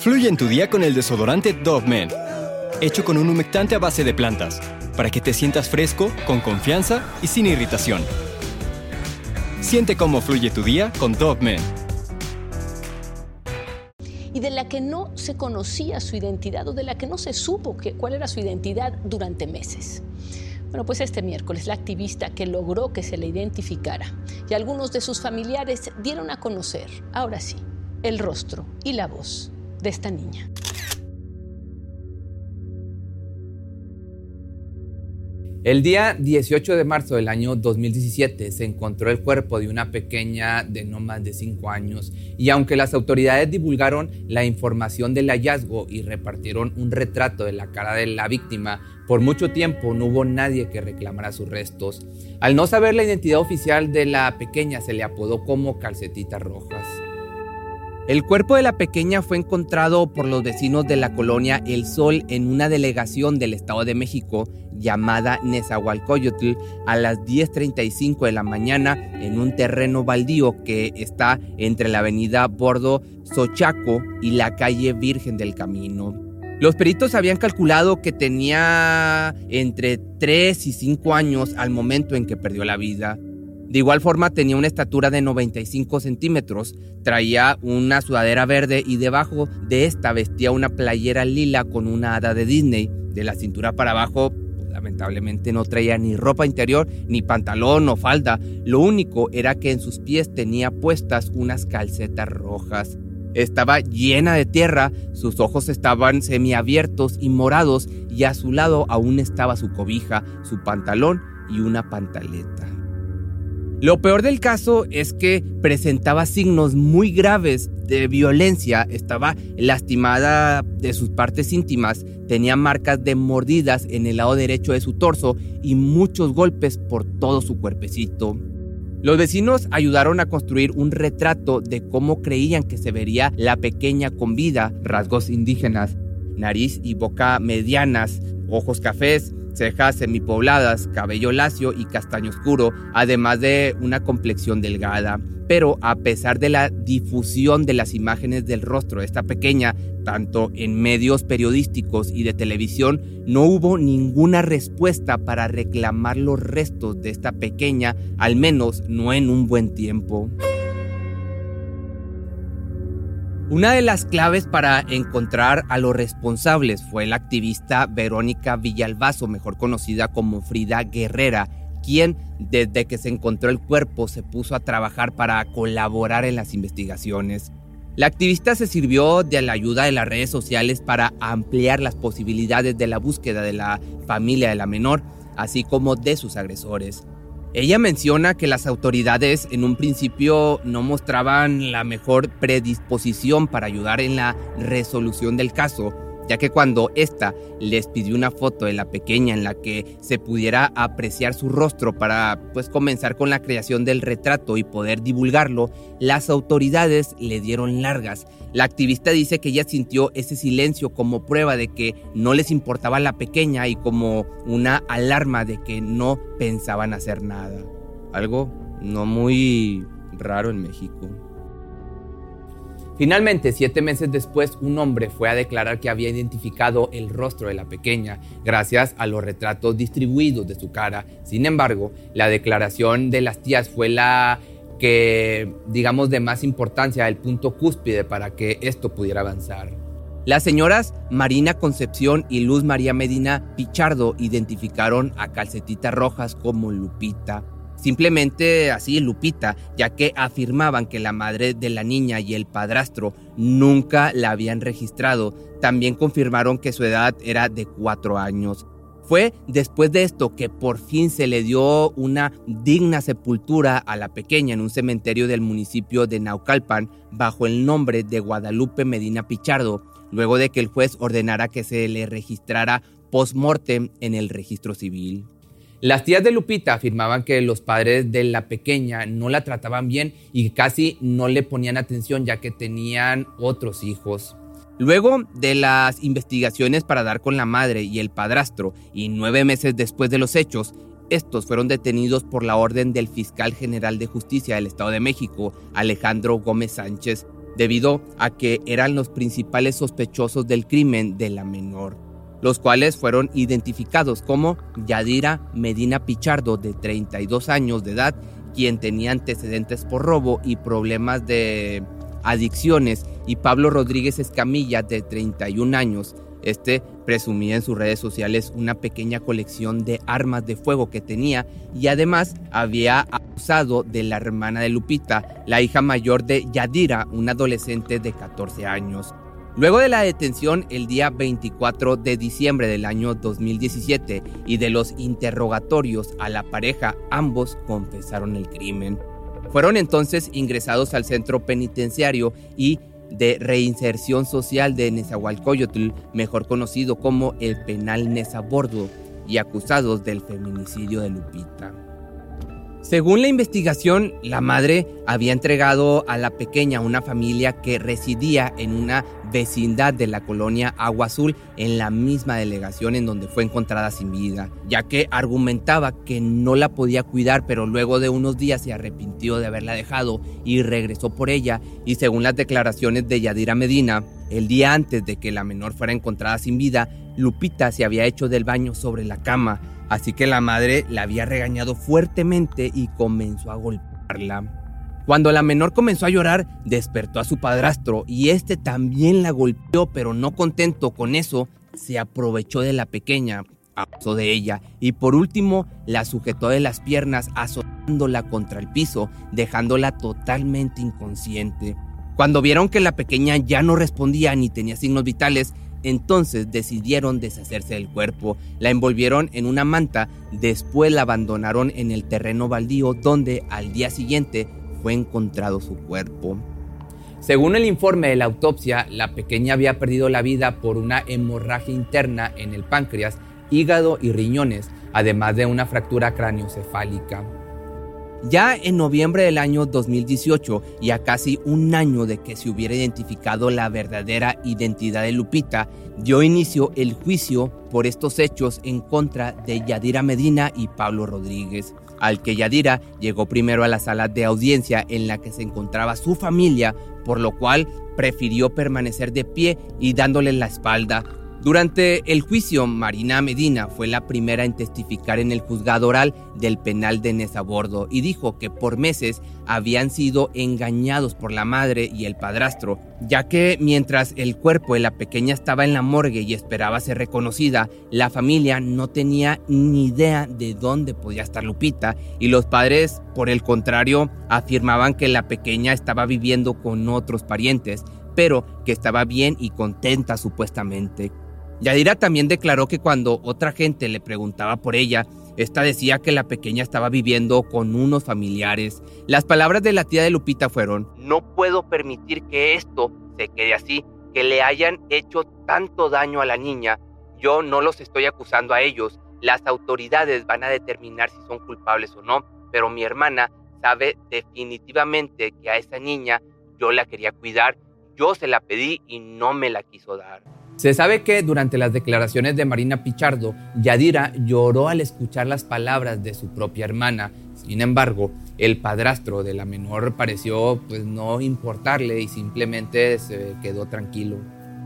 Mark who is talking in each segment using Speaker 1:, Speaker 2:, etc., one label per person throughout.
Speaker 1: Fluye en tu día con el desodorante Dove Men, hecho con un humectante a base de plantas, para que te sientas fresco, con confianza y sin irritación. Siente cómo fluye tu día con Dove Men.
Speaker 2: Y de la que no se conocía su identidad o de la que no se supo que, cuál era su identidad durante meses. Bueno, pues este miércoles la activista que logró que se le identificara y algunos de sus familiares dieron a conocer, ahora sí, el rostro y la voz de esta niña.
Speaker 3: El día 18 de marzo del año 2017 se encontró el cuerpo de una pequeña de no más de 5 años y aunque las autoridades divulgaron la información del hallazgo y repartieron un retrato de la cara de la víctima, por mucho tiempo no hubo nadie que reclamara sus restos. Al no saber la identidad oficial de la pequeña se le apodó como calcetitas rojas. El cuerpo de la pequeña fue encontrado por los vecinos de la colonia El Sol en una delegación del Estado de México llamada Nezahualcóyotl a las 10.35 de la mañana en un terreno baldío que está entre la avenida Bordo Sochaco y la calle Virgen del Camino. Los peritos habían calculado que tenía entre 3 y 5 años al momento en que perdió la vida. De igual forma tenía una estatura de 95 centímetros, traía una sudadera verde y debajo de esta vestía una playera lila con una hada de Disney. De la cintura para abajo, lamentablemente no traía ni ropa interior, ni pantalón o falda. Lo único era que en sus pies tenía puestas unas calcetas rojas. Estaba llena de tierra, sus ojos estaban semiabiertos y morados y a su lado aún estaba su cobija, su pantalón y una pantaleta. Lo peor del caso es que presentaba signos muy graves de violencia, estaba lastimada de sus partes íntimas, tenía marcas de mordidas en el lado derecho de su torso y muchos golpes por todo su cuerpecito. Los vecinos ayudaron a construir un retrato de cómo creían que se vería la pequeña con vida, rasgos indígenas, nariz y boca medianas, ojos cafés, cejas semipobladas, cabello lacio y castaño oscuro, además de una complexión delgada. Pero a pesar de la difusión de las imágenes del rostro de esta pequeña, tanto en medios periodísticos y de televisión, no hubo ninguna respuesta para reclamar los restos de esta pequeña, al menos no en un buen tiempo. Una de las claves para encontrar a los responsables fue la activista Verónica Villalbazo, mejor conocida como Frida Guerrera, quien desde que se encontró el cuerpo se puso a trabajar para colaborar en las investigaciones. La activista se sirvió de la ayuda de las redes sociales para ampliar las posibilidades de la búsqueda de la familia de la menor, así como de sus agresores. Ella menciona que las autoridades en un principio no mostraban la mejor predisposición para ayudar en la resolución del caso, ya que cuando ésta les pidió una foto de la pequeña en la que se pudiera apreciar su rostro para pues comenzar con la creación del retrato y poder divulgarlo, las autoridades le dieron largas. La activista dice que ella sintió ese silencio como prueba de que no les importaba la pequeña y como una alarma de que no pensaban hacer nada. Algo no muy raro en México. Finalmente, siete meses después, un hombre fue a declarar que había identificado el rostro de la pequeña gracias a los retratos distribuidos de su cara. Sin embargo, la declaración de las tías fue la que, digamos, de más importancia, el punto cúspide para que esto pudiera avanzar. Las señoras Marina Concepción y Luz María Medina Pichardo identificaron a Calcetitas Rojas como Lupita, Simplemente así Lupita, ya que afirmaban que la madre de la niña y el padrastro nunca la habían registrado. También confirmaron que su edad era de cuatro años. Fue después de esto que por fin se le dio una digna sepultura a la pequeña en un cementerio del municipio de Naucalpan bajo el nombre de Guadalupe Medina Pichardo, luego de que el juez ordenara que se le registrara post-mortem en el registro civil. Las tías de Lupita afirmaban que los padres de la pequeña no la trataban bien y casi no le ponían atención ya que tenían otros hijos. Luego de las investigaciones para dar con la madre y el padrastro y nueve meses después de los hechos, estos fueron detenidos por la orden del fiscal general de justicia del Estado de México, Alejandro Gómez Sánchez. debido a que eran los principales sospechosos del crimen de la menor, los cuales fueron identificados como Yadira Medina Pichardo, de 32 años de edad, quien tenía antecedentes por robo y problemas de adicciones, y Pablo Rodríguez Escamilla, de 31 años, este presumía en sus redes sociales una pequeña colección de armas de fuego que tenía y además había acusado de la hermana de Lupita, la hija mayor de Yadira, una adolescente de 14 años. Luego de la detención el día 24 de diciembre del año 2017 y de los interrogatorios a la pareja, ambos confesaron el crimen. Fueron entonces ingresados al centro penitenciario y de reinserción social de Nezahualcóyotl, mejor conocido como el penal Nezabordo, y acusados del feminicidio de Lupita. Según la investigación, la madre había entregado a la pequeña a una familia que residía en una vecindad de la colonia Agua Azul en la misma delegación en donde fue encontrada sin vida, ya que argumentaba que no la podía cuidar, pero luego de unos días se arrepintió de haberla dejado y regresó por ella y según las declaraciones de Yadira Medina, el día antes de que la menor fuera encontrada sin vida, Lupita se había hecho del baño sobre la cama Así que la madre la había regañado fuertemente y comenzó a golpearla. Cuando la menor comenzó a llorar, despertó a su padrastro y este también la golpeó, pero no contento con eso, se aprovechó de la pequeña, abusó de ella y por último la sujetó de las piernas azotándola contra el piso, dejándola totalmente inconsciente. Cuando vieron que la pequeña ya no respondía ni tenía signos vitales, entonces decidieron deshacerse del cuerpo, la envolvieron en una manta, después la abandonaron en el terreno baldío donde al día siguiente fue encontrado su cuerpo. Según el informe de la autopsia, la pequeña había perdido la vida por una hemorragia interna en el páncreas, hígado y riñones, además de una fractura craneocefálica. Ya en noviembre del año 2018 y a casi un año de que se hubiera identificado la verdadera identidad de Lupita, dio inicio el juicio por estos hechos en contra de Yadira Medina y Pablo Rodríguez, al que Yadira llegó primero a la sala de audiencia en la que se encontraba su familia, por lo cual prefirió permanecer de pie y dándole la espalda durante el juicio, Marina Medina fue la primera en testificar en el juzgado oral del penal de Nezabordo y dijo que por meses habían sido engañados por la madre y el padrastro, ya que mientras el cuerpo de la pequeña estaba en la morgue y esperaba ser reconocida, la familia no tenía ni idea de dónde podía estar Lupita y los padres, por el contrario, afirmaban que la pequeña estaba viviendo con otros parientes, pero que estaba bien y contenta supuestamente. Yadira también declaró que cuando otra gente le preguntaba por ella, esta decía que la pequeña estaba viviendo con unos familiares. Las palabras de la tía de Lupita fueron, no puedo permitir que esto se quede así, que le hayan hecho tanto daño a la niña. Yo no los estoy acusando a ellos. Las autoridades van a determinar si son culpables o no, pero mi hermana sabe definitivamente que a esa niña yo la quería cuidar, yo se la pedí y no me la quiso dar. Se sabe que durante las declaraciones de Marina Pichardo, Yadira lloró al escuchar las palabras de su propia hermana. Sin embargo, el padrastro de la menor pareció pues no importarle y simplemente se quedó tranquilo.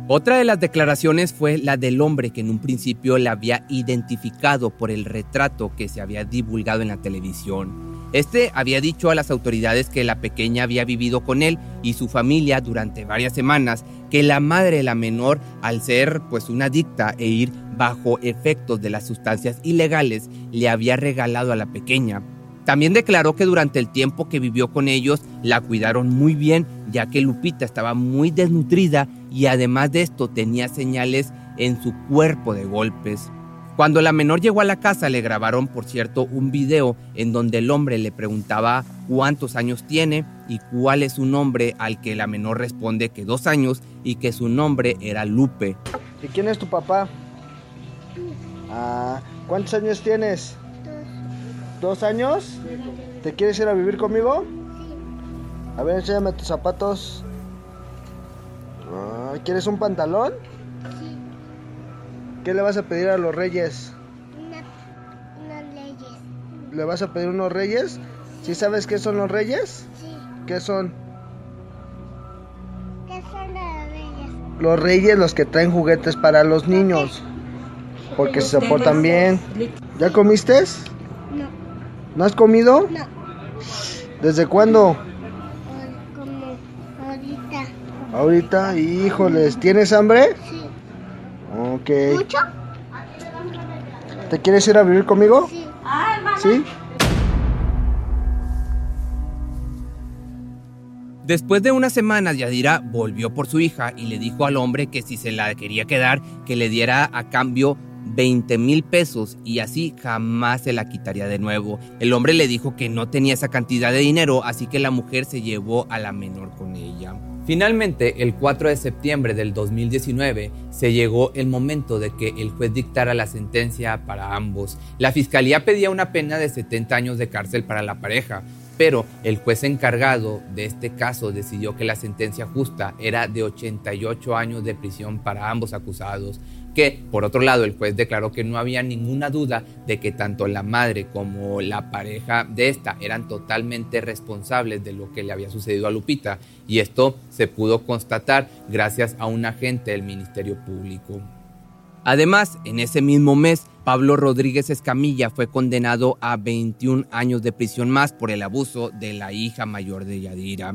Speaker 3: Otra de las declaraciones fue la del hombre que en un principio la había identificado por el retrato que se había divulgado en la televisión. Este había dicho a las autoridades que la pequeña había vivido con él y su familia durante varias semanas, que la madre de la menor, al ser pues una adicta e ir bajo efectos de las sustancias ilegales, le había regalado a la pequeña. También declaró que durante el tiempo que vivió con ellos la cuidaron muy bien, ya que Lupita estaba muy desnutrida y además de esto tenía señales en su cuerpo de golpes. Cuando la menor llegó a la casa le grabaron, por cierto, un video en donde el hombre le preguntaba cuántos años tiene y cuál es su nombre, al que la menor responde que dos años y que su nombre era Lupe.
Speaker 4: ¿Y quién es tu papá? Ah, ¿Cuántos años tienes? ¿Dos años? ¿Te quieres ir a vivir conmigo? A ver, enséñame tus zapatos. Ah, ¿Quieres un pantalón? ¿Qué le vas a pedir a los reyes?
Speaker 5: unos reyes.
Speaker 4: ¿Le vas a pedir unos reyes? ¿Sí sabes qué son los reyes?
Speaker 5: Sí.
Speaker 4: ¿Qué son? los reyes los que traen juguetes para los niños. Porque se portan bien. ¿Ya comiste?
Speaker 5: No,
Speaker 4: ¿No has comido?
Speaker 5: no.
Speaker 4: ¿Desde cuándo?
Speaker 5: Como ahorita.
Speaker 4: Ahorita, híjoles, ¿tienes hambre?
Speaker 5: Sí.
Speaker 4: Ok.
Speaker 5: ¿Mucho?
Speaker 4: ¿Te quieres ir a vivir conmigo?
Speaker 5: Sí.
Speaker 4: ¿Sí?
Speaker 3: Después de unas semanas, Yadira volvió por su hija y le dijo al hombre que si se la quería quedar, que le diera a cambio 20 mil pesos y así jamás se la quitaría de nuevo. El hombre le dijo que no tenía esa cantidad de dinero, así que la mujer se llevó a la menor con ella. Finalmente, el 4 de septiembre del 2019, se llegó el momento de que el juez dictara la sentencia para ambos. La fiscalía pedía una pena de 70 años de cárcel para la pareja, pero el juez encargado de este caso decidió que la sentencia justa era de 88 años de prisión para ambos acusados, que por otro lado el juez declaró que no había ninguna duda de que tanto la madre como la pareja de esta eran totalmente responsables de lo que le había sucedido a Lupita y esto se pudo constatar gracias a un agente del Ministerio Público. Además, en ese mismo mes, Pablo Rodríguez Escamilla fue condenado a 21 años de prisión más por el abuso de la hija mayor de Yadira.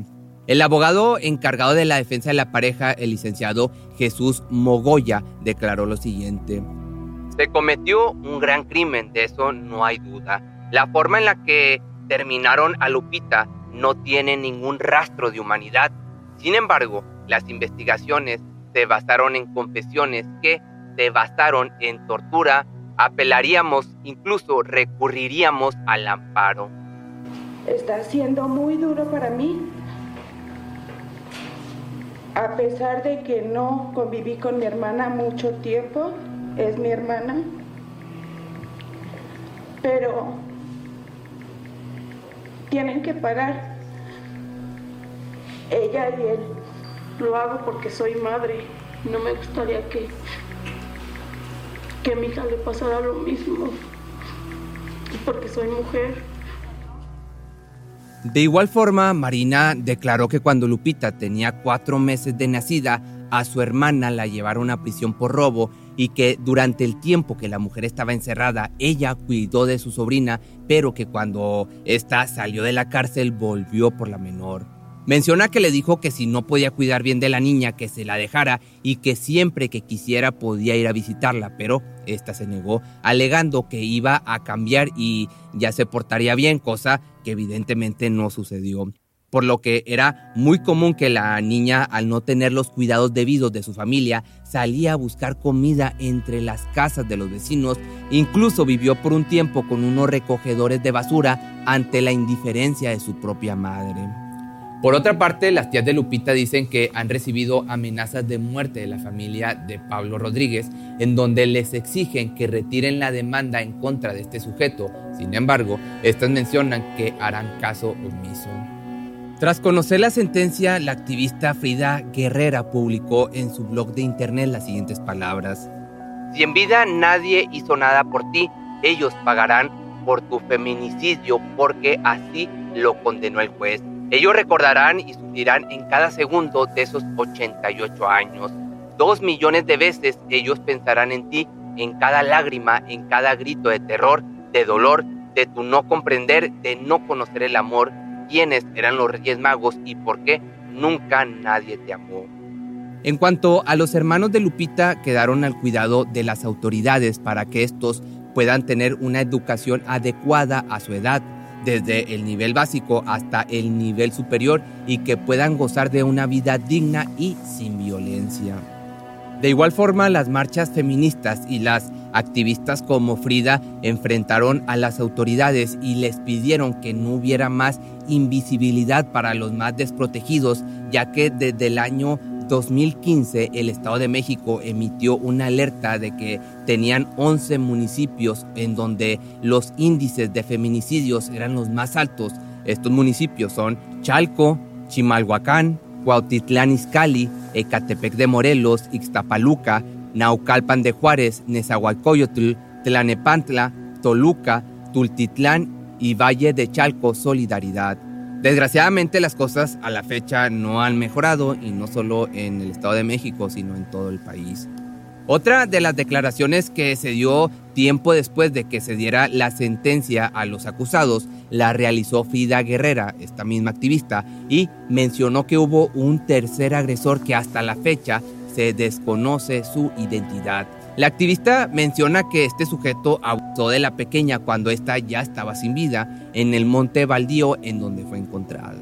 Speaker 3: El abogado encargado de la defensa de la pareja, el licenciado Jesús Mogoya, declaró lo siguiente. Se cometió un gran crimen, de eso no hay duda. La forma en la que terminaron a Lupita no tiene ningún rastro de humanidad. Sin embargo, las investigaciones se basaron en confesiones que se basaron en tortura, apelaríamos, incluso recurriríamos al amparo.
Speaker 6: Está siendo muy duro para mí. A pesar de que no conviví con mi hermana mucho tiempo, es mi hermana. Pero tienen que parar. Ella y él. Lo hago porque soy madre. No me gustaría que, que a mi hija le pasara lo mismo. Porque soy mujer.
Speaker 3: De igual forma, Marina declaró que cuando Lupita tenía cuatro meses de nacida, a su hermana la llevaron a prisión por robo y que durante el tiempo que la mujer estaba encerrada, ella cuidó de su sobrina, pero que cuando ésta salió de la cárcel volvió por la menor. Menciona que le dijo que si no podía cuidar bien de la niña, que se la dejara y que siempre que quisiera podía ir a visitarla, pero esta se negó, alegando que iba a cambiar y ya se portaría bien, cosa que evidentemente no sucedió. Por lo que era muy común que la niña, al no tener los cuidados debidos de su familia, salía a buscar comida entre las casas de los vecinos, incluso vivió por un tiempo con unos recogedores de basura ante la indiferencia de su propia madre. Por otra parte, las tías de Lupita dicen que han recibido amenazas de muerte de la familia de Pablo Rodríguez, en donde les exigen que retiren la demanda en contra de este sujeto. Sin embargo, estas mencionan que harán caso omiso. Tras conocer la sentencia, la activista Frida Guerrera publicó en su blog de internet las siguientes palabras. Si en vida nadie hizo nada por ti, ellos pagarán por tu feminicidio porque así lo condenó el juez. Ellos recordarán y sufrirán en cada segundo de esos 88 años. Dos millones de veces ellos pensarán en ti, en cada lágrima, en cada grito de terror, de dolor, de tu no comprender, de no conocer el amor, quiénes eran los Reyes Magos y por qué nunca nadie te amó. En cuanto a los hermanos de Lupita, quedaron al cuidado de las autoridades para que estos puedan tener una educación adecuada a su edad desde el nivel básico hasta el nivel superior y que puedan gozar de una vida digna y sin violencia. De igual forma, las marchas feministas y las activistas como Frida enfrentaron a las autoridades y les pidieron que no hubiera más invisibilidad para los más desprotegidos, ya que desde el año 2015 el Estado de México emitió una alerta de que tenían 11 municipios en donde los índices de feminicidios eran los más altos. Estos municipios son Chalco, Chimalhuacán, Cuautitlán Izcalli, Ecatepec de Morelos, Ixtapaluca, Naucalpan de Juárez, Nezahualcóyotl, Tlanepantla, Toluca, Tultitlán y Valle de Chalco Solidaridad. Desgraciadamente las cosas a la fecha no han mejorado y no solo en el Estado de México, sino en todo el país. Otra de las declaraciones que se dio tiempo después de que se diera la sentencia a los acusados la realizó Frida Guerrera, esta misma activista, y mencionó que hubo un tercer agresor que hasta la fecha se desconoce su identidad. La activista menciona que este sujeto abusó de la pequeña cuando ésta ya estaba sin vida en el monte baldío en donde fue encontrada.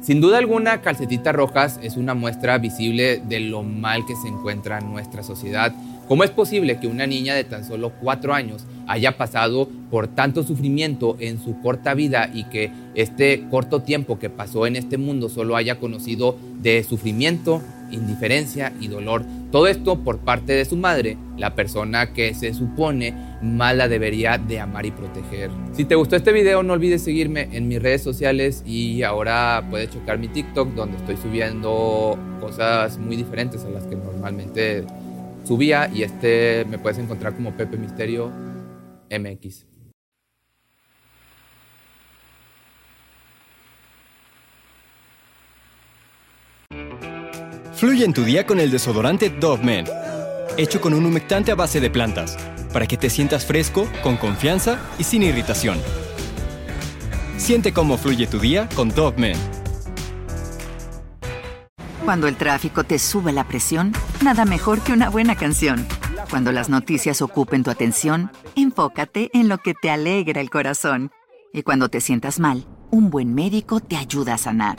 Speaker 3: Sin duda alguna, Calcetita Rojas es una muestra visible de lo mal que se encuentra nuestra sociedad. ¿Cómo es posible que una niña de tan solo cuatro años haya pasado por tanto sufrimiento en su corta vida y que este corto tiempo que pasó en este mundo solo haya conocido de sufrimiento, indiferencia y dolor. Todo esto por parte de su madre, la persona que se supone más la debería de amar y proteger. Si te gustó este video no olvides seguirme en mis redes sociales y ahora puedes chocar mi TikTok donde estoy subiendo cosas muy diferentes a las que normalmente subía y este me puedes encontrar como Pepe Misterio MX.
Speaker 1: Fluye en tu día con el desodorante Dove Men, hecho con un humectante a base de plantas, para que te sientas fresco, con confianza y sin irritación. Siente cómo fluye tu día con Dove Men.
Speaker 7: Cuando el tráfico te sube la presión, nada mejor que una buena canción. Cuando las noticias ocupen tu atención, enfócate en lo que te alegra el corazón. Y cuando te sientas mal, un buen médico te ayuda a sanar.